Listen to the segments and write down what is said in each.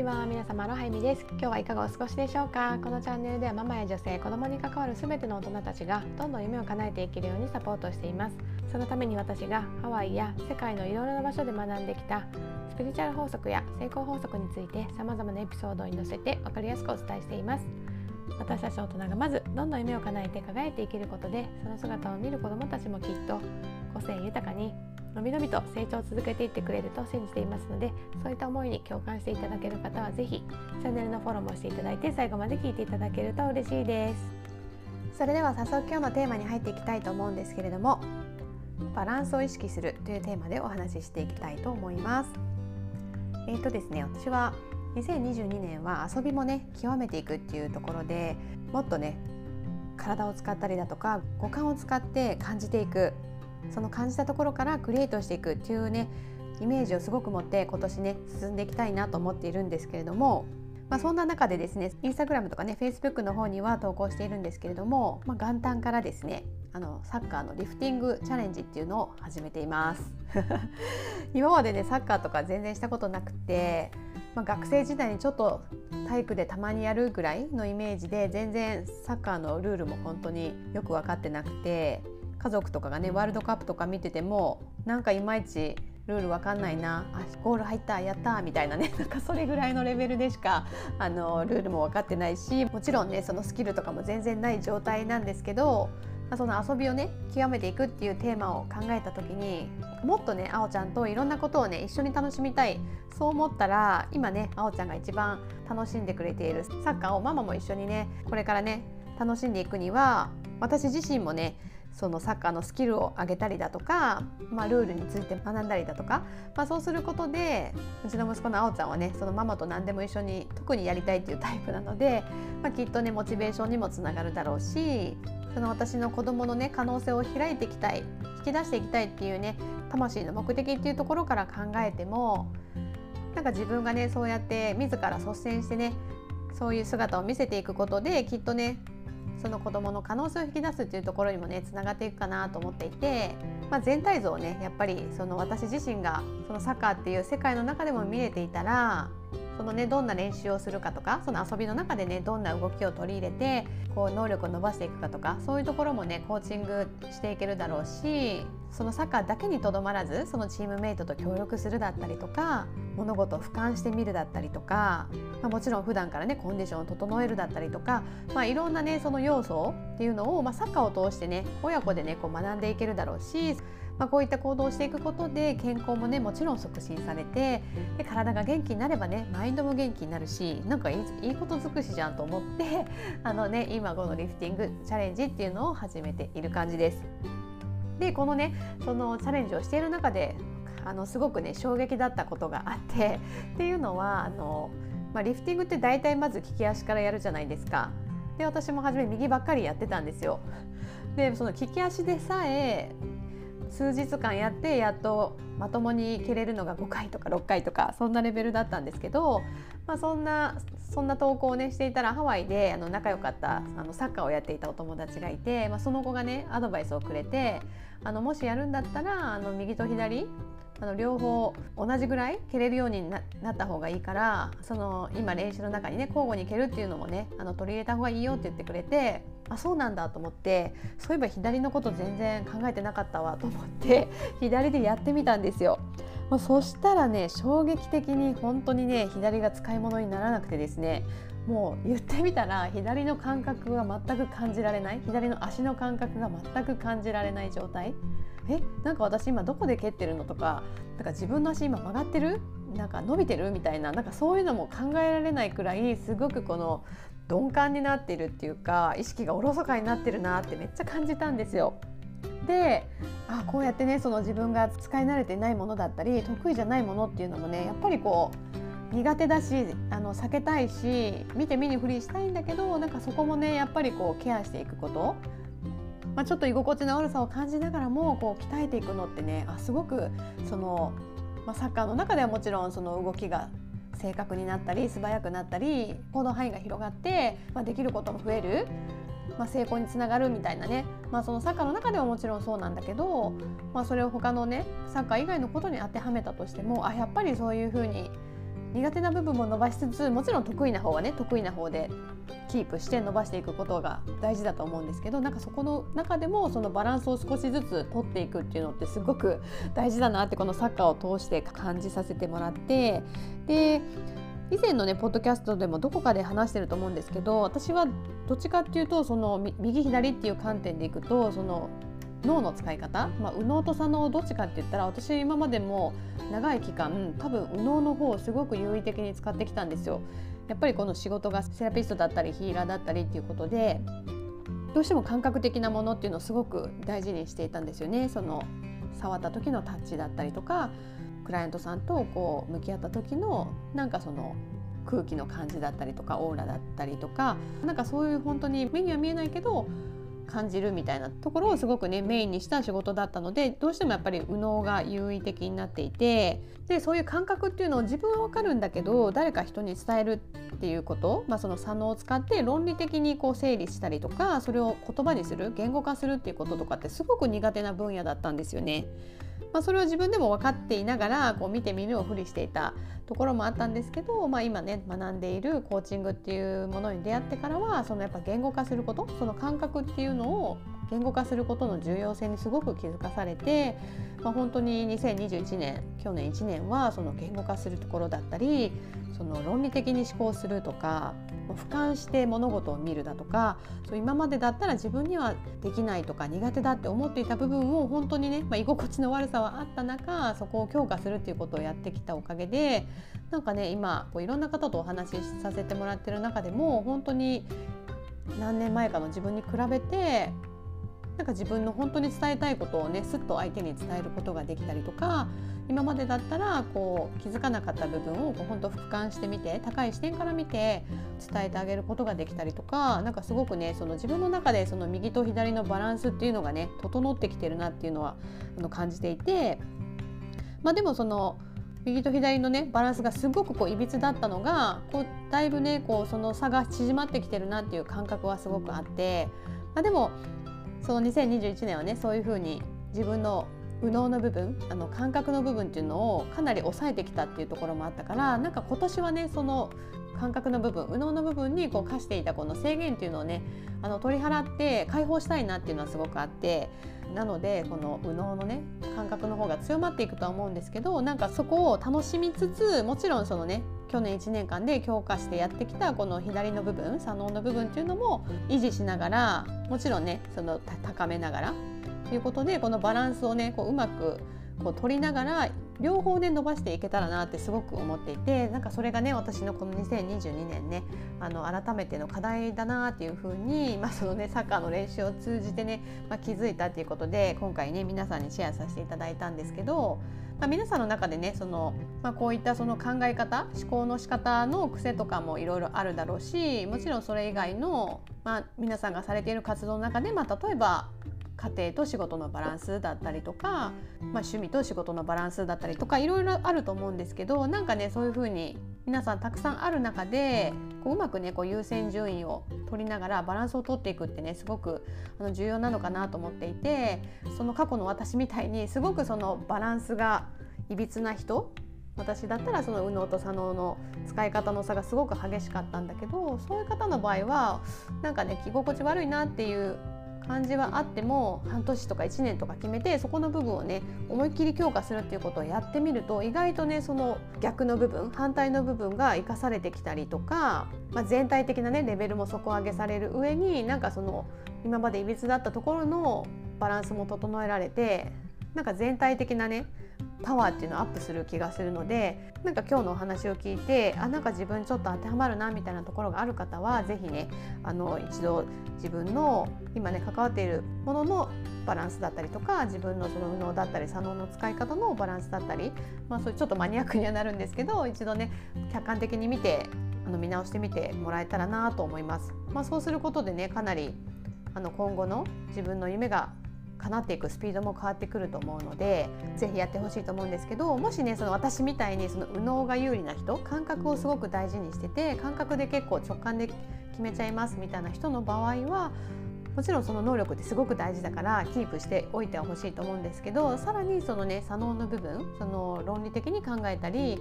ビワ皆様アロハイミです。今日はいかがお過ごしでしょうか？このチャンネルではママや女性子供に関わる全ての大人たちがどんどん夢を叶えていけるようにサポートしています。そのために私がハワイや世界のいろいろな場所で学んできたスピリチュアル法則や成功法則について様々なエピソードに載せて分かりやすくお伝えしています。私たち大人がまずどんどん夢を叶えて輝いていけることでその姿を見る子どもたちもきっと個性豊かにのびのびと成長を続けていってくれると信じていますのでそういった思いに共感していただける方は是非チャンネルのフォローもしていただいて最後まで聞いていただけると嬉しいです。それでは早速今日のテーマに入っていきたいと思うんですけれどもバランスを意識するというテーマでお話ししていきたいと思います。えーとですね私は2022年は遊びもね極めていくっていうところでもっとね体を使ったりだとか五感を使って感じていくその感じたところからクリエイトしていくっていうねイメージをすごく持って今年ね進んでいきたいなと思っているんですけれども、まあ、そんな中でですねインスタグラムとかねフェイスブックの方には投稿しているんですけれども、まあ、元旦からですねあのサッカーのリフティングチャレンジっていうのを始めています。今までねサッカーとか全然したことなくて、まあ、学生時代にちょっと体育でたまにやるぐらいのイメージで全然サッカーのルールも本当によく分かってなくて家族とかがねワールドカップとか見ててもなんかいまいちルールわかんないなあゴール入ったやったみたいなね なんかそれぐらいのレベルでしかあのルールも分かってないしもちろんねそのスキルとかも全然ない状態なんですけど、まあ、その遊びをね極めていくっていうテーマを考えた時にもっとねあおちゃんといろんなことをね一緒に楽しみたいそう思ったら今ねあおちゃんが一番楽しんでくれている。サッカーをママも一緒にねこれからね楽しんでいくには私自身もねそのサッカーのスキルを上げたりだとか、まあ、ルールについて学んだりだとか、まあ、そうすることでうちの息子のあおちゃんはねそのママと何でも一緒に特にやりたいっていうタイプなので、まあ、きっとねモチベーションにもつながるだろうしその私の子どものね可能性を開いていきたい引き出していきたいっていうね魂の目的っていうところから考えてもなんか自分がねそうやって自ら率先してねそういう姿を見せていくことできっとねその子どもの可能性を引き出すっていうところにもねつながっていくかなと思っていて、まあ、全体像をねやっぱりその私自身がそのサッカーっていう世界の中でも見れていたらそのねどんな練習をするかとかその遊びの中でねどんな動きを取り入れてこう能力を伸ばしていくかとかそういうところもねコーチングしていけるだろうしそのサッカーだけにとどまらずそのチームメイトと協力するだったりとか物事を俯瞰してみるだったりとか、まあ、もちろん普段からねコンディションを整えるだったりとか、まあ、いろんなねその要素っていうのを、まあ、サッカーを通してね親子でねこう学んでいけるだろうしまあ、こういった行動をしていくことで健康もねもちろん促進されてで体が元気になればねマインドも元気になるしなんかいいいいこと尽くしじゃんと思って あの、ね、今このリフティングチャレンジっていうのを始めている感じです。でこのねそのチャレンジをしている中であのすごくね衝撃だったことがあってっていうのはあの、まあ、リフティングって大体まず利き足からやるじゃないですか。で私も初め右ばっかりやってたんですよ。でその利き足でさえ数日間やってやっとまともに蹴れるのが5回とか6回とかそんなレベルだったんですけど、まあ、そんなそんな投稿をねしていたらハワイであの仲良かったあのサッカーをやっていたお友達がいて、まあ、その子がねアドバイスをくれてあのもしやるんだったらあの右と左あの両方同じぐらい蹴れるようになった方がいいからその今練習の中にね交互に蹴るっていうのもねあの取り入れた方がいいよって言ってくれてあそうなんだと思ってそういえば左のこと全然考えてなかったわと思って 左でやってみたんですよ。ま、そしたらね衝撃的に本当にね左が使い物にならなくてですねもう言ってみたら左の感覚が全く感じられない左の足の感覚が全く感じられない状態えなんか私今どこで蹴ってるのとかなんか自分の足今曲がってる？なんか伸びてる？みたいななんかそういうのも考えられないくらいすごくこの鈍感になってるっていうか意識がおろそかになってるなってめっちゃ感じたんですよ。であこうやってねその自分が使い慣れてないものだったり得意じゃないものっていうのもねやっぱりこう苦手だしあの避けたいし見て見ぬふりしたいんだけどなんかそこもねやっぱりこうケアしていくこと。まあ、ちょっと居心地の悪さを感じながらもこう鍛えていくのってねあすごくその、まあ、サッカーの中ではもちろんその動きが正確になったり素早くなったり行動範囲が広がって、まあ、できることも増える、まあ、成功につながるみたいなね、まあ、そのサッカーの中ではもちろんそうなんだけど、まあ、それを他のねサッカー以外のことに当てはめたとしてもあやっぱりそういうふうに苦手な部分も伸ばしつつもちろん得意な方はね得意な方でキープして伸ばしていくことが大事だと思うんですけどなんかそこの中でもそのバランスを少しずつ取っていくっていうのってすごく大事だなってこのサッカーを通して感じさせてもらってで以前のねポッドキャストでもどこかで話してると思うんですけど私はどっちかっていうとその右左っていう観点でいくとその脳の使い方、まあ、右脳と左脳どっちかって言ったら私今までも長い期間多分右脳の方をすごく優位的に使ってきたんですよ。やっぱりこの仕事がセラピストだったりヒーラーだったりっていうことでどうしても感覚的なものっていうのをすごく大事にしていたんですよね。その触った時のタッチだったりとかクライアントさんとこう向き合った時のなんかその空気の感じだったりとかオーラだったりとかなんかそういう本当に目には見えないけど感じるみたいなところをすごくねメインにした仕事だったのでどうしてもやっぱり右脳が優位的になっていてでそういう感覚っていうのを自分は分かるんだけど誰か人に伝えるっていうこと、まあ、その左脳を使って論理的にこう整理したりとかそれを言葉にする言語化するっていうこととかってすごく苦手な分野だったんですよね。まあ、それを自分でも分かっていながらこう見て見ぬをふりしていたところもあったんですけど、まあ、今ね学んでいるコーチングっていうものに出会ってからはそのやっぱ言語化することその感覚っていうのを言語化することの重要性にすごく気づかされて、まあ、本当に2021年去年1年はその言語化するところだったりその論理的に思考するとか俯瞰して物事を見るだとかそう今までだったら自分にはできないとか苦手だって思っていた部分を本当にね、まあ、居心地の悪さはあった中そこを強化するっていうことをやってきたおかげでなんかね今こういろんな方とお話しさせてもらってる中でも本当に何年前かの自分に比べてなんか自分の本当に伝えたいことをねすっと相手に伝えることができたりとか今までだったらこう気づかなかった部分をこう本当俯瞰してみて高い視点から見て伝えてあげることができたりとか何かすごくねその自分の中でその右と左のバランスっていうのがね整ってきてるなっていうのはあの感じていてまあでもその右と左のねバランスがすごくこういびつだったのがこうだいぶねこうその差が縮まってきてるなっていう感覚はすごくあって、まあ、でもその2021年はねそういうふうに自分の右脳の部分あの感覚の部分っていうのをかなり抑えてきたっていうところもあったからなんか今年はねその感覚の部分右脳の部分にこう課していたこの制限っていうのをねあの取り払って解放したいなっていうのはすごくあってなのでこの右脳のね感覚の方が強まっていくとは思うんですけどなんかそこを楽しみつつもちろんそのね去年1年間で強化してやってきたこの左の部分左脳の部分っていうのも維持しながらもちろんねその高めながらということでこのバランスをねこううまくこう取りながら両方ね伸ばしていけたらなってすごく思っていてなんかそれがね私のこの2022年ねあの改めての課題だなっていうふうに、まあ、そのねサッカーの練習を通じてね、まあ、気づいたっていうことで今回ね皆さんにシェアさせていただいたんですけど、まあ、皆さんの中でねその、まあ、こういったその考え方思考の仕方の癖とかもいろいろあるだろうしもちろんそれ以外の、まあ、皆さんがされている活動の中で、まあ、例えば家庭と仕事のバランスだったりとか、まあ、趣味と仕事のバランスだったりとかいろいろあると思うんですけどなんかねそういう風に皆さんたくさんある中でこううまくねこう優先順位を取りながらバランスをとっていくってねすごくあの重要なのかなと思っていてその過去の私みたいにすごくそのバランスがいびつな人私だったらその右脳と左脳の使い方の差がすごく激しかったんだけどそういう方の場合はなんかね着心地悪いなっていう感じはあっても半年とか1年とか決めてそこの部分をね思いっきり強化するっていうことをやってみると意外とねその逆の部分反対の部分が生かされてきたりとか、まあ、全体的なねレベルも底上げされる上になんかその今までいびつだったところのバランスも整えられてなんか全体的なねパワーっていうのをアップする気がするのでなんか今日のお話を聞いてあなんか自分ちょっと当てはまるなみたいなところがある方は是非ねあの一度自分の今ね関わっているもののバランスだったりとか自分のその右脳だったり左脳の使い方のバランスだったり、まあ、そういうちょっとマニアックにはなるんですけど一度ね客観的に見てあの見直してみてもらえたらなと思います。まあ、そうすることでねかなりあの今後の自分の夢が叶っていくスピードも変わってくると思うので是非やってほしいと思うんですけどもしねその私みたいにその右脳が有利な人感覚をすごく大事にしてて感覚で結構直感で決めちゃいますみたいな人の場合はもちろんその能力ってすごく大事だからキープしておいてはほしいと思うんですけどさらにそのね左脳の部分その論理的に考えたり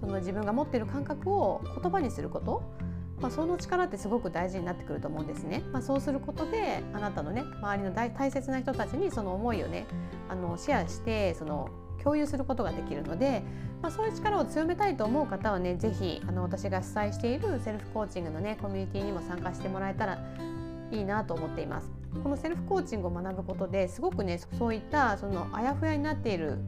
その自分が持ってる感覚を言葉にすることまあ、その力ってすごく大事になってくると思うんですね。まあ、そうすることであなたのね周りの大大切な人たちにその思いをねあのシェアしてその共有することができるので、まあ、そういう力を強めたいと思う方はね是非あの私が主催しているセルフコーチングのねコミュニティにも参加してもらえたらいいなと思っています。このセルフコーチングを学ぶことですごくねそういったそのあやふやになっている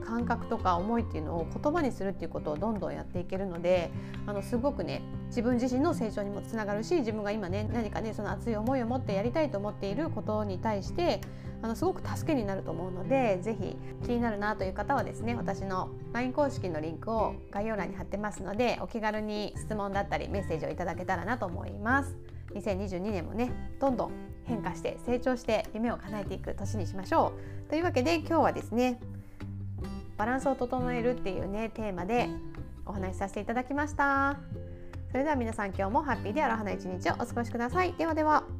感覚とか思いっていうのを言葉にするっていうことをどんどんやっていけるのであのすごくね自分自身の成長にもつながるし自分が今ね何かねその熱い思いを持ってやりたいと思っていることに対してあのすごく助けになると思うので是非気になるなという方はですね私の LINE 公式のリンクを概要欄に貼ってますのでお気軽に質問だったりメッセージをいただけたらなと思います。2022年もねどんどん変化して成長して夢を叶えていく年にしましょうというわけで今日はですねバランスを整えるっていうねテーマでお話しさせていただきました。それでは皆さん今日もハッピーでアロハな一日をお過ごしください。ではでは。